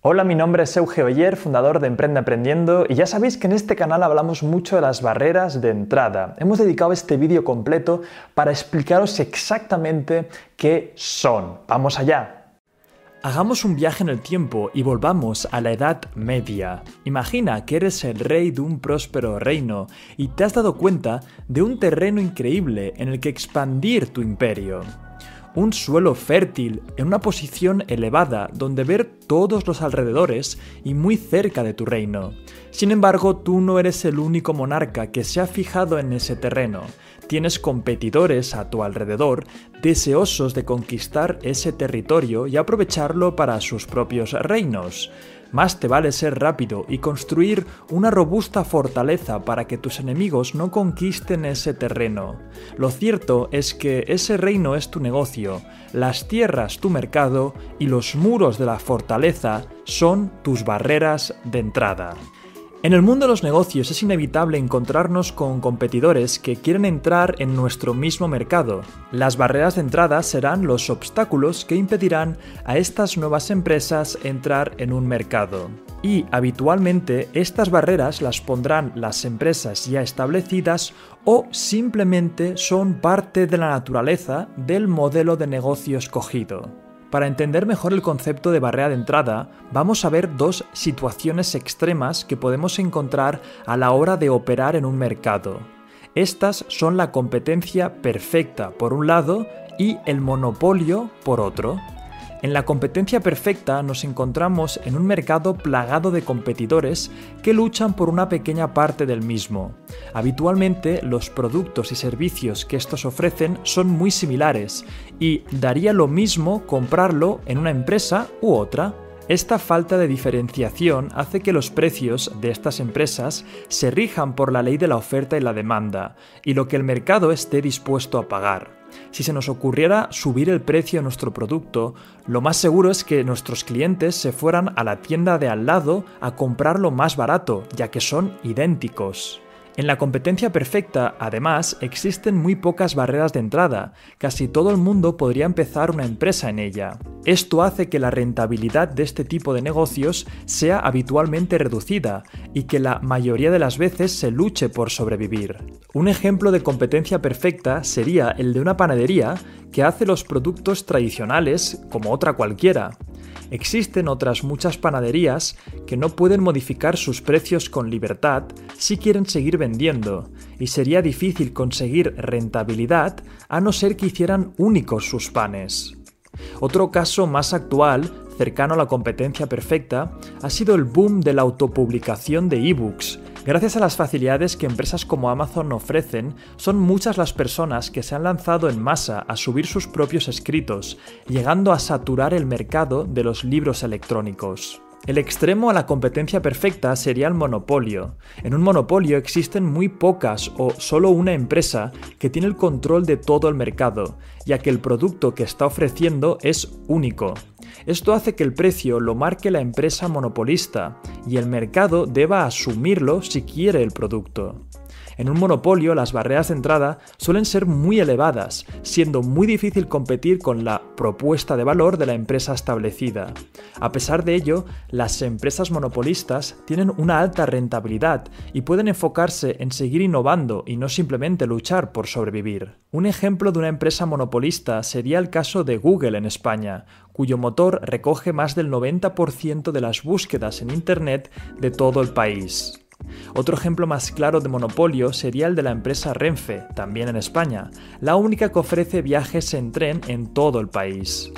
Hola, mi nombre es Euge Oyer, fundador de Emprende Aprendiendo, y ya sabéis que en este canal hablamos mucho de las barreras de entrada. Hemos dedicado este vídeo completo para explicaros exactamente qué son. ¡Vamos allá! Hagamos un viaje en el tiempo y volvamos a la Edad Media. Imagina que eres el rey de un próspero reino y te has dado cuenta de un terreno increíble en el que expandir tu imperio un suelo fértil en una posición elevada donde ver todos los alrededores y muy cerca de tu reino. Sin embargo, tú no eres el único monarca que se ha fijado en ese terreno. Tienes competidores a tu alrededor deseosos de conquistar ese territorio y aprovecharlo para sus propios reinos. Más te vale ser rápido y construir una robusta fortaleza para que tus enemigos no conquisten ese terreno. Lo cierto es que ese reino es tu negocio, las tierras tu mercado y los muros de la fortaleza son tus barreras de entrada. En el mundo de los negocios es inevitable encontrarnos con competidores que quieren entrar en nuestro mismo mercado. Las barreras de entrada serán los obstáculos que impedirán a estas nuevas empresas entrar en un mercado. Y habitualmente estas barreras las pondrán las empresas ya establecidas o simplemente son parte de la naturaleza del modelo de negocio escogido. Para entender mejor el concepto de barrera de entrada, vamos a ver dos situaciones extremas que podemos encontrar a la hora de operar en un mercado. Estas son la competencia perfecta por un lado y el monopolio por otro. En la competencia perfecta nos encontramos en un mercado plagado de competidores que luchan por una pequeña parte del mismo. Habitualmente los productos y servicios que estos ofrecen son muy similares y daría lo mismo comprarlo en una empresa u otra. Esta falta de diferenciación hace que los precios de estas empresas se rijan por la ley de la oferta y la demanda, y lo que el mercado esté dispuesto a pagar. Si se nos ocurriera subir el precio de nuestro producto, lo más seguro es que nuestros clientes se fueran a la tienda de al lado a comprarlo más barato, ya que son idénticos. En la competencia perfecta, además, existen muy pocas barreras de entrada, casi todo el mundo podría empezar una empresa en ella. Esto hace que la rentabilidad de este tipo de negocios sea habitualmente reducida y que la mayoría de las veces se luche por sobrevivir. Un ejemplo de competencia perfecta sería el de una panadería que hace los productos tradicionales como otra cualquiera, Existen otras muchas panaderías que no pueden modificar sus precios con libertad si quieren seguir vendiendo, y sería difícil conseguir rentabilidad a no ser que hicieran únicos sus panes. Otro caso más actual, cercano a la competencia perfecta, ha sido el boom de la autopublicación de ebooks, Gracias a las facilidades que empresas como Amazon ofrecen, son muchas las personas que se han lanzado en masa a subir sus propios escritos, llegando a saturar el mercado de los libros electrónicos. El extremo a la competencia perfecta sería el monopolio. En un monopolio existen muy pocas o solo una empresa que tiene el control de todo el mercado, ya que el producto que está ofreciendo es único. Esto hace que el precio lo marque la empresa monopolista y el mercado deba asumirlo si quiere el producto. En un monopolio las barreras de entrada suelen ser muy elevadas, siendo muy difícil competir con la propuesta de valor de la empresa establecida. A pesar de ello, las empresas monopolistas tienen una alta rentabilidad y pueden enfocarse en seguir innovando y no simplemente luchar por sobrevivir. Un ejemplo de una empresa monopolista sería el caso de Google en España, cuyo motor recoge más del 90% de las búsquedas en Internet de todo el país. Otro ejemplo más claro de monopolio sería el de la empresa Renfe, también en España, la única que ofrece viajes en tren en todo el país.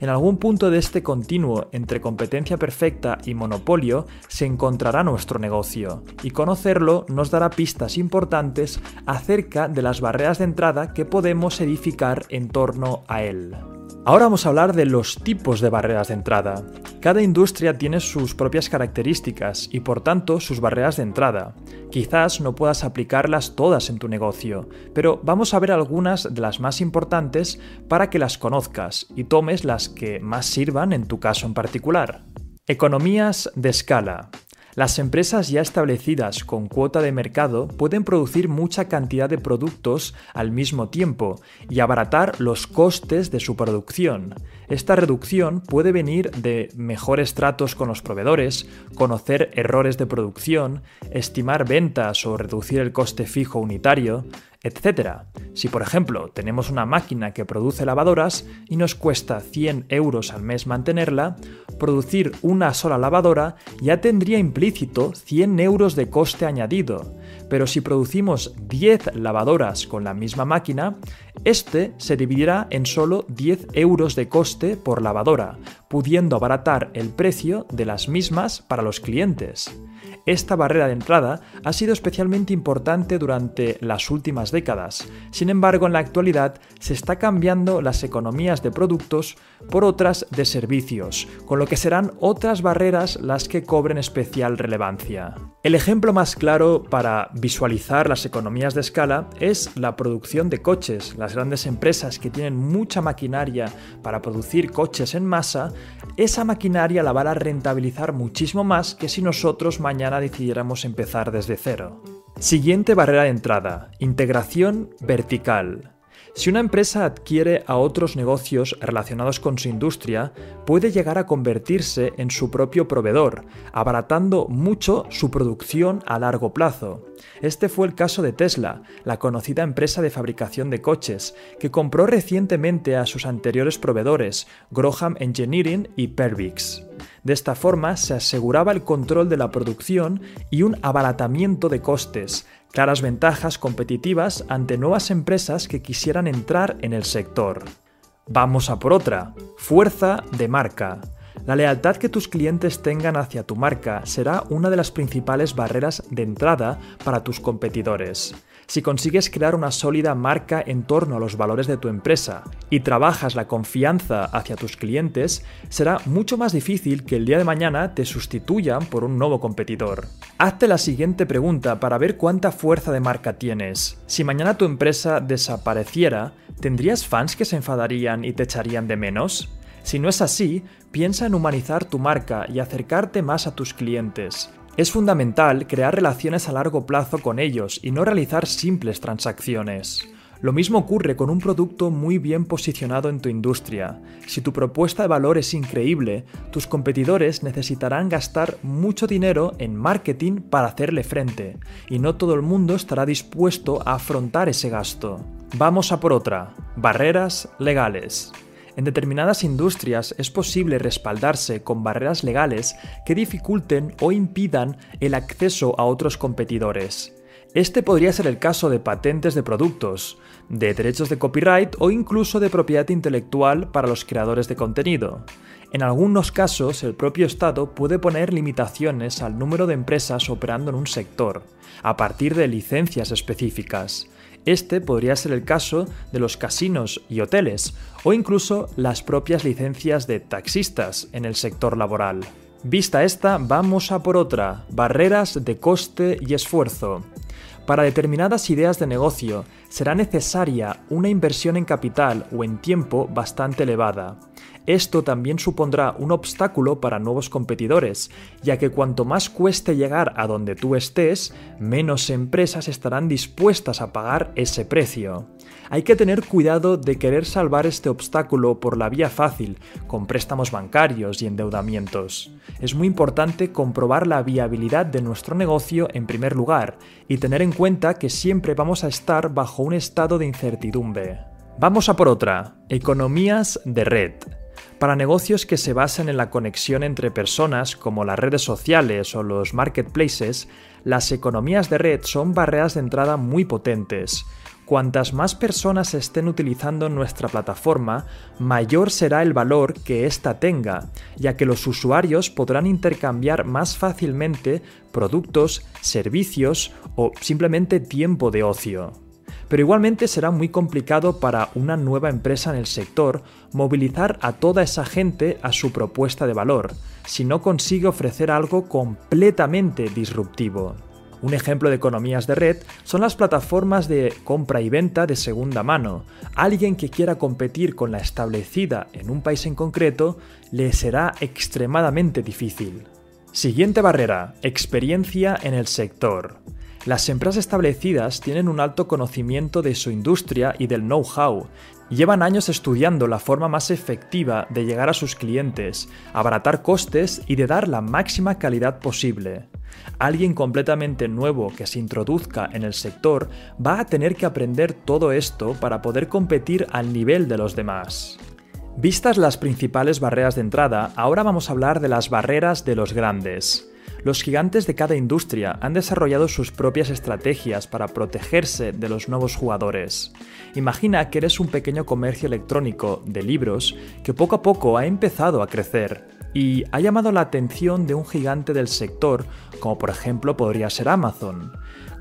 En algún punto de este continuo entre competencia perfecta y monopolio se encontrará nuestro negocio, y conocerlo nos dará pistas importantes acerca de las barreras de entrada que podemos edificar en torno a él. Ahora vamos a hablar de los tipos de barreras de entrada. Cada industria tiene sus propias características y por tanto sus barreras de entrada. Quizás no puedas aplicarlas todas en tu negocio, pero vamos a ver algunas de las más importantes para que las conozcas y tomes las que más sirvan en tu caso en particular. Economías de escala. Las empresas ya establecidas con cuota de mercado pueden producir mucha cantidad de productos al mismo tiempo y abaratar los costes de su producción. Esta reducción puede venir de mejores tratos con los proveedores, conocer errores de producción, estimar ventas o reducir el coste fijo unitario, etc. Si por ejemplo tenemos una máquina que produce lavadoras y nos cuesta 100 euros al mes mantenerla, producir una sola lavadora ya tendría implícito 100 euros de coste añadido, pero si producimos 10 lavadoras con la misma máquina, este se dividirá en solo 10 euros de coste por lavadora, pudiendo abaratar el precio de las mismas para los clientes. Esta barrera de entrada ha sido especialmente importante durante las últimas décadas. Sin embargo, en la actualidad se está cambiando las economías de productos por otras de servicios, con lo que serán otras barreras las que cobren especial relevancia. El ejemplo más claro para visualizar las economías de escala es la producción de coches. Las grandes empresas que tienen mucha maquinaria para producir coches en masa, esa maquinaria la van a rentabilizar muchísimo más que si nosotros decidiéramos empezar desde cero. Siguiente barrera de entrada, integración vertical. Si una empresa adquiere a otros negocios relacionados con su industria, puede llegar a convertirse en su propio proveedor, abaratando mucho su producción a largo plazo. Este fue el caso de Tesla, la conocida empresa de fabricación de coches, que compró recientemente a sus anteriores proveedores, Groham Engineering y Pervix. De esta forma se aseguraba el control de la producción y un abaratamiento de costes, claras ventajas competitivas ante nuevas empresas que quisieran entrar en el sector. Vamos a por otra, fuerza de marca. La lealtad que tus clientes tengan hacia tu marca será una de las principales barreras de entrada para tus competidores. Si consigues crear una sólida marca en torno a los valores de tu empresa y trabajas la confianza hacia tus clientes, será mucho más difícil que el día de mañana te sustituyan por un nuevo competidor. Hazte la siguiente pregunta para ver cuánta fuerza de marca tienes. Si mañana tu empresa desapareciera, ¿tendrías fans que se enfadarían y te echarían de menos? Si no es así, piensa en humanizar tu marca y acercarte más a tus clientes. Es fundamental crear relaciones a largo plazo con ellos y no realizar simples transacciones. Lo mismo ocurre con un producto muy bien posicionado en tu industria. Si tu propuesta de valor es increíble, tus competidores necesitarán gastar mucho dinero en marketing para hacerle frente, y no todo el mundo estará dispuesto a afrontar ese gasto. Vamos a por otra, barreras legales. En determinadas industrias es posible respaldarse con barreras legales que dificulten o impidan el acceso a otros competidores. Este podría ser el caso de patentes de productos, de derechos de copyright o incluso de propiedad intelectual para los creadores de contenido. En algunos casos, el propio Estado puede poner limitaciones al número de empresas operando en un sector, a partir de licencias específicas. Este podría ser el caso de los casinos y hoteles, o incluso las propias licencias de taxistas en el sector laboral. Vista esta, vamos a por otra, barreras de coste y esfuerzo. Para determinadas ideas de negocio será necesaria una inversión en capital o en tiempo bastante elevada. Esto también supondrá un obstáculo para nuevos competidores, ya que cuanto más cueste llegar a donde tú estés, menos empresas estarán dispuestas a pagar ese precio. Hay que tener cuidado de querer salvar este obstáculo por la vía fácil, con préstamos bancarios y endeudamientos. Es muy importante comprobar la viabilidad de nuestro negocio en primer lugar y tener en cuenta que siempre vamos a estar bajo un estado de incertidumbre. Vamos a por otra, economías de red. Para negocios que se basan en la conexión entre personas, como las redes sociales o los marketplaces, las economías de red son barreras de entrada muy potentes. Cuantas más personas estén utilizando nuestra plataforma, mayor será el valor que ésta tenga, ya que los usuarios podrán intercambiar más fácilmente productos, servicios o simplemente tiempo de ocio. Pero igualmente será muy complicado para una nueva empresa en el sector movilizar a toda esa gente a su propuesta de valor, si no consigue ofrecer algo completamente disruptivo. Un ejemplo de economías de red son las plataformas de compra y venta de segunda mano. Alguien que quiera competir con la establecida en un país en concreto le será extremadamente difícil. Siguiente barrera, experiencia en el sector. Las empresas establecidas tienen un alto conocimiento de su industria y del know-how, Llevan años estudiando la forma más efectiva de llegar a sus clientes, abaratar costes y de dar la máxima calidad posible. Alguien completamente nuevo que se introduzca en el sector va a tener que aprender todo esto para poder competir al nivel de los demás. Vistas las principales barreras de entrada, ahora vamos a hablar de las barreras de los grandes. Los gigantes de cada industria han desarrollado sus propias estrategias para protegerse de los nuevos jugadores. Imagina que eres un pequeño comercio electrónico de libros que poco a poco ha empezado a crecer y ha llamado la atención de un gigante del sector, como por ejemplo podría ser Amazon.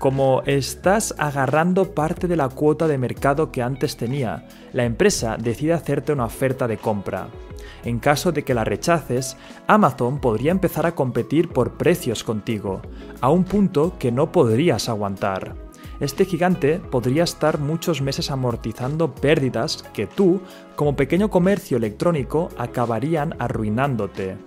Como estás agarrando parte de la cuota de mercado que antes tenía, la empresa decide hacerte una oferta de compra. En caso de que la rechaces, Amazon podría empezar a competir por precios contigo, a un punto que no podrías aguantar. Este gigante podría estar muchos meses amortizando pérdidas que tú, como pequeño comercio electrónico, acabarían arruinándote.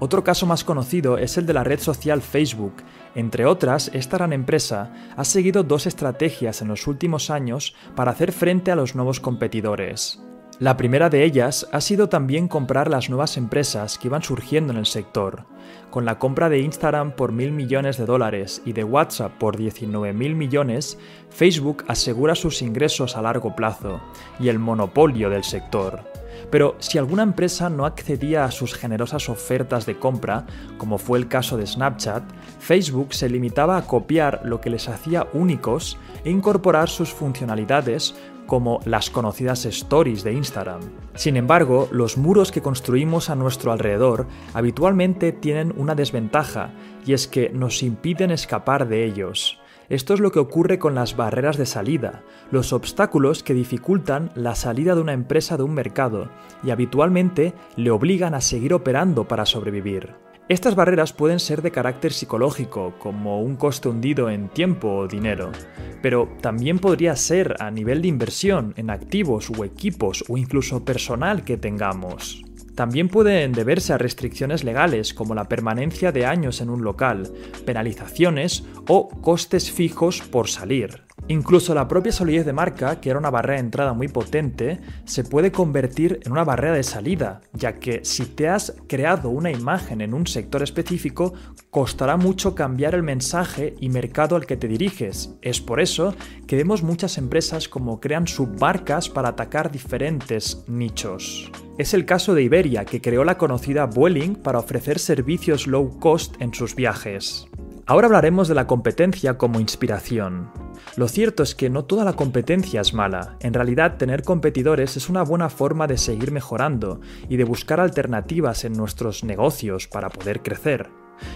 Otro caso más conocido es el de la red social Facebook. Entre otras, esta gran empresa ha seguido dos estrategias en los últimos años para hacer frente a los nuevos competidores. La primera de ellas ha sido también comprar las nuevas empresas que iban surgiendo en el sector. Con la compra de Instagram por mil millones de dólares y de WhatsApp por 19 mil millones, Facebook asegura sus ingresos a largo plazo y el monopolio del sector. Pero si alguna empresa no accedía a sus generosas ofertas de compra, como fue el caso de Snapchat, Facebook se limitaba a copiar lo que les hacía únicos e incorporar sus funcionalidades como las conocidas stories de Instagram. Sin embargo, los muros que construimos a nuestro alrededor habitualmente tienen una desventaja, y es que nos impiden escapar de ellos. Esto es lo que ocurre con las barreras de salida, los obstáculos que dificultan la salida de una empresa de un mercado y habitualmente le obligan a seguir operando para sobrevivir. Estas barreras pueden ser de carácter psicológico, como un coste hundido en tiempo o dinero, pero también podría ser a nivel de inversión en activos o equipos o incluso personal que tengamos. También pueden deberse a restricciones legales como la permanencia de años en un local, penalizaciones o costes fijos por salir. Incluso la propia solidez de marca, que era una barrera de entrada muy potente, se puede convertir en una barrera de salida, ya que si te has creado una imagen en un sector específico, costará mucho cambiar el mensaje y mercado al que te diriges. Es por eso que vemos muchas empresas como crean submarcas para atacar diferentes nichos. Es el caso de Iberia, que creó la conocida Vueling para ofrecer servicios low cost en sus viajes. Ahora hablaremos de la competencia como inspiración. Lo cierto es que no toda la competencia es mala. En realidad, tener competidores es una buena forma de seguir mejorando y de buscar alternativas en nuestros negocios para poder crecer.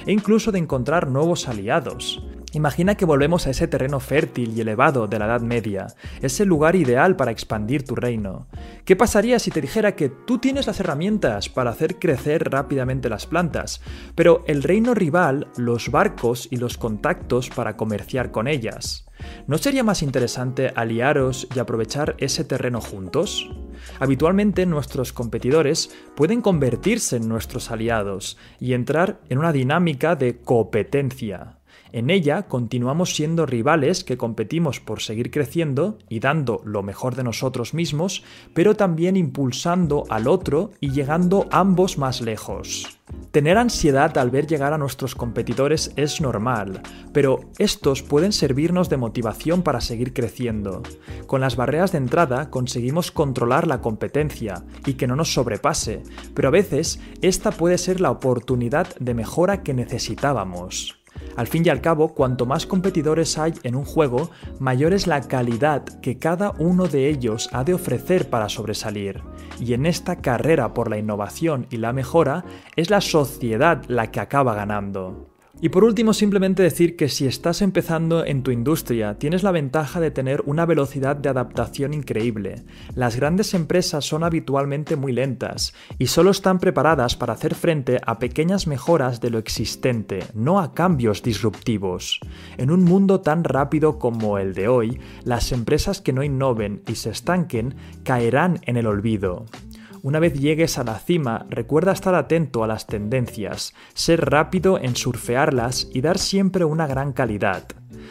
E incluso de encontrar nuevos aliados. Imagina que volvemos a ese terreno fértil y elevado de la Edad Media, ese lugar ideal para expandir tu reino. ¿Qué pasaría si te dijera que tú tienes las herramientas para hacer crecer rápidamente las plantas, pero el reino rival, los barcos y los contactos para comerciar con ellas? ¿No sería más interesante aliaros y aprovechar ese terreno juntos? Habitualmente nuestros competidores pueden convertirse en nuestros aliados y entrar en una dinámica de competencia. En ella continuamos siendo rivales que competimos por seguir creciendo y dando lo mejor de nosotros mismos, pero también impulsando al otro y llegando ambos más lejos. Tener ansiedad al ver llegar a nuestros competidores es normal, pero estos pueden servirnos de motivación para seguir creciendo. Con las barreras de entrada conseguimos controlar la competencia y que no nos sobrepase, pero a veces esta puede ser la oportunidad de mejora que necesitábamos. Al fin y al cabo, cuanto más competidores hay en un juego, mayor es la calidad que cada uno de ellos ha de ofrecer para sobresalir. Y en esta carrera por la innovación y la mejora, es la sociedad la que acaba ganando. Y por último, simplemente decir que si estás empezando en tu industria, tienes la ventaja de tener una velocidad de adaptación increíble. Las grandes empresas son habitualmente muy lentas y solo están preparadas para hacer frente a pequeñas mejoras de lo existente, no a cambios disruptivos. En un mundo tan rápido como el de hoy, las empresas que no innoven y se estanquen caerán en el olvido. Una vez llegues a la cima, recuerda estar atento a las tendencias, ser rápido en surfearlas y dar siempre una gran calidad.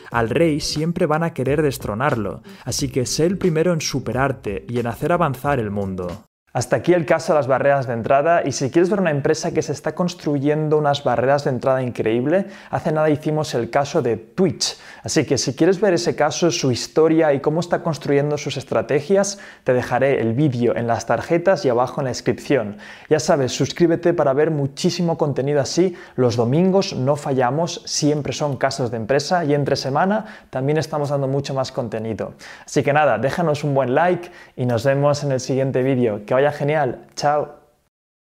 al rey siempre van a querer destronarlo, así que sé el primero en superarte y en hacer avanzar el mundo. Hasta aquí el caso de las barreras de entrada y si quieres ver una empresa que se está construyendo unas barreras de entrada increíble, hace nada hicimos el caso de Twitch. Así que si quieres ver ese caso, su historia y cómo está construyendo sus estrategias, te dejaré el vídeo en las tarjetas y abajo en la descripción. Ya sabes, suscríbete para ver muchísimo contenido así. Los domingos no fallamos, siempre son casos de empresa y entre semana también estamos dando mucho más contenido. Así que nada, déjanos un buen like y nos vemos en el siguiente vídeo. Que vaya genial. Chao.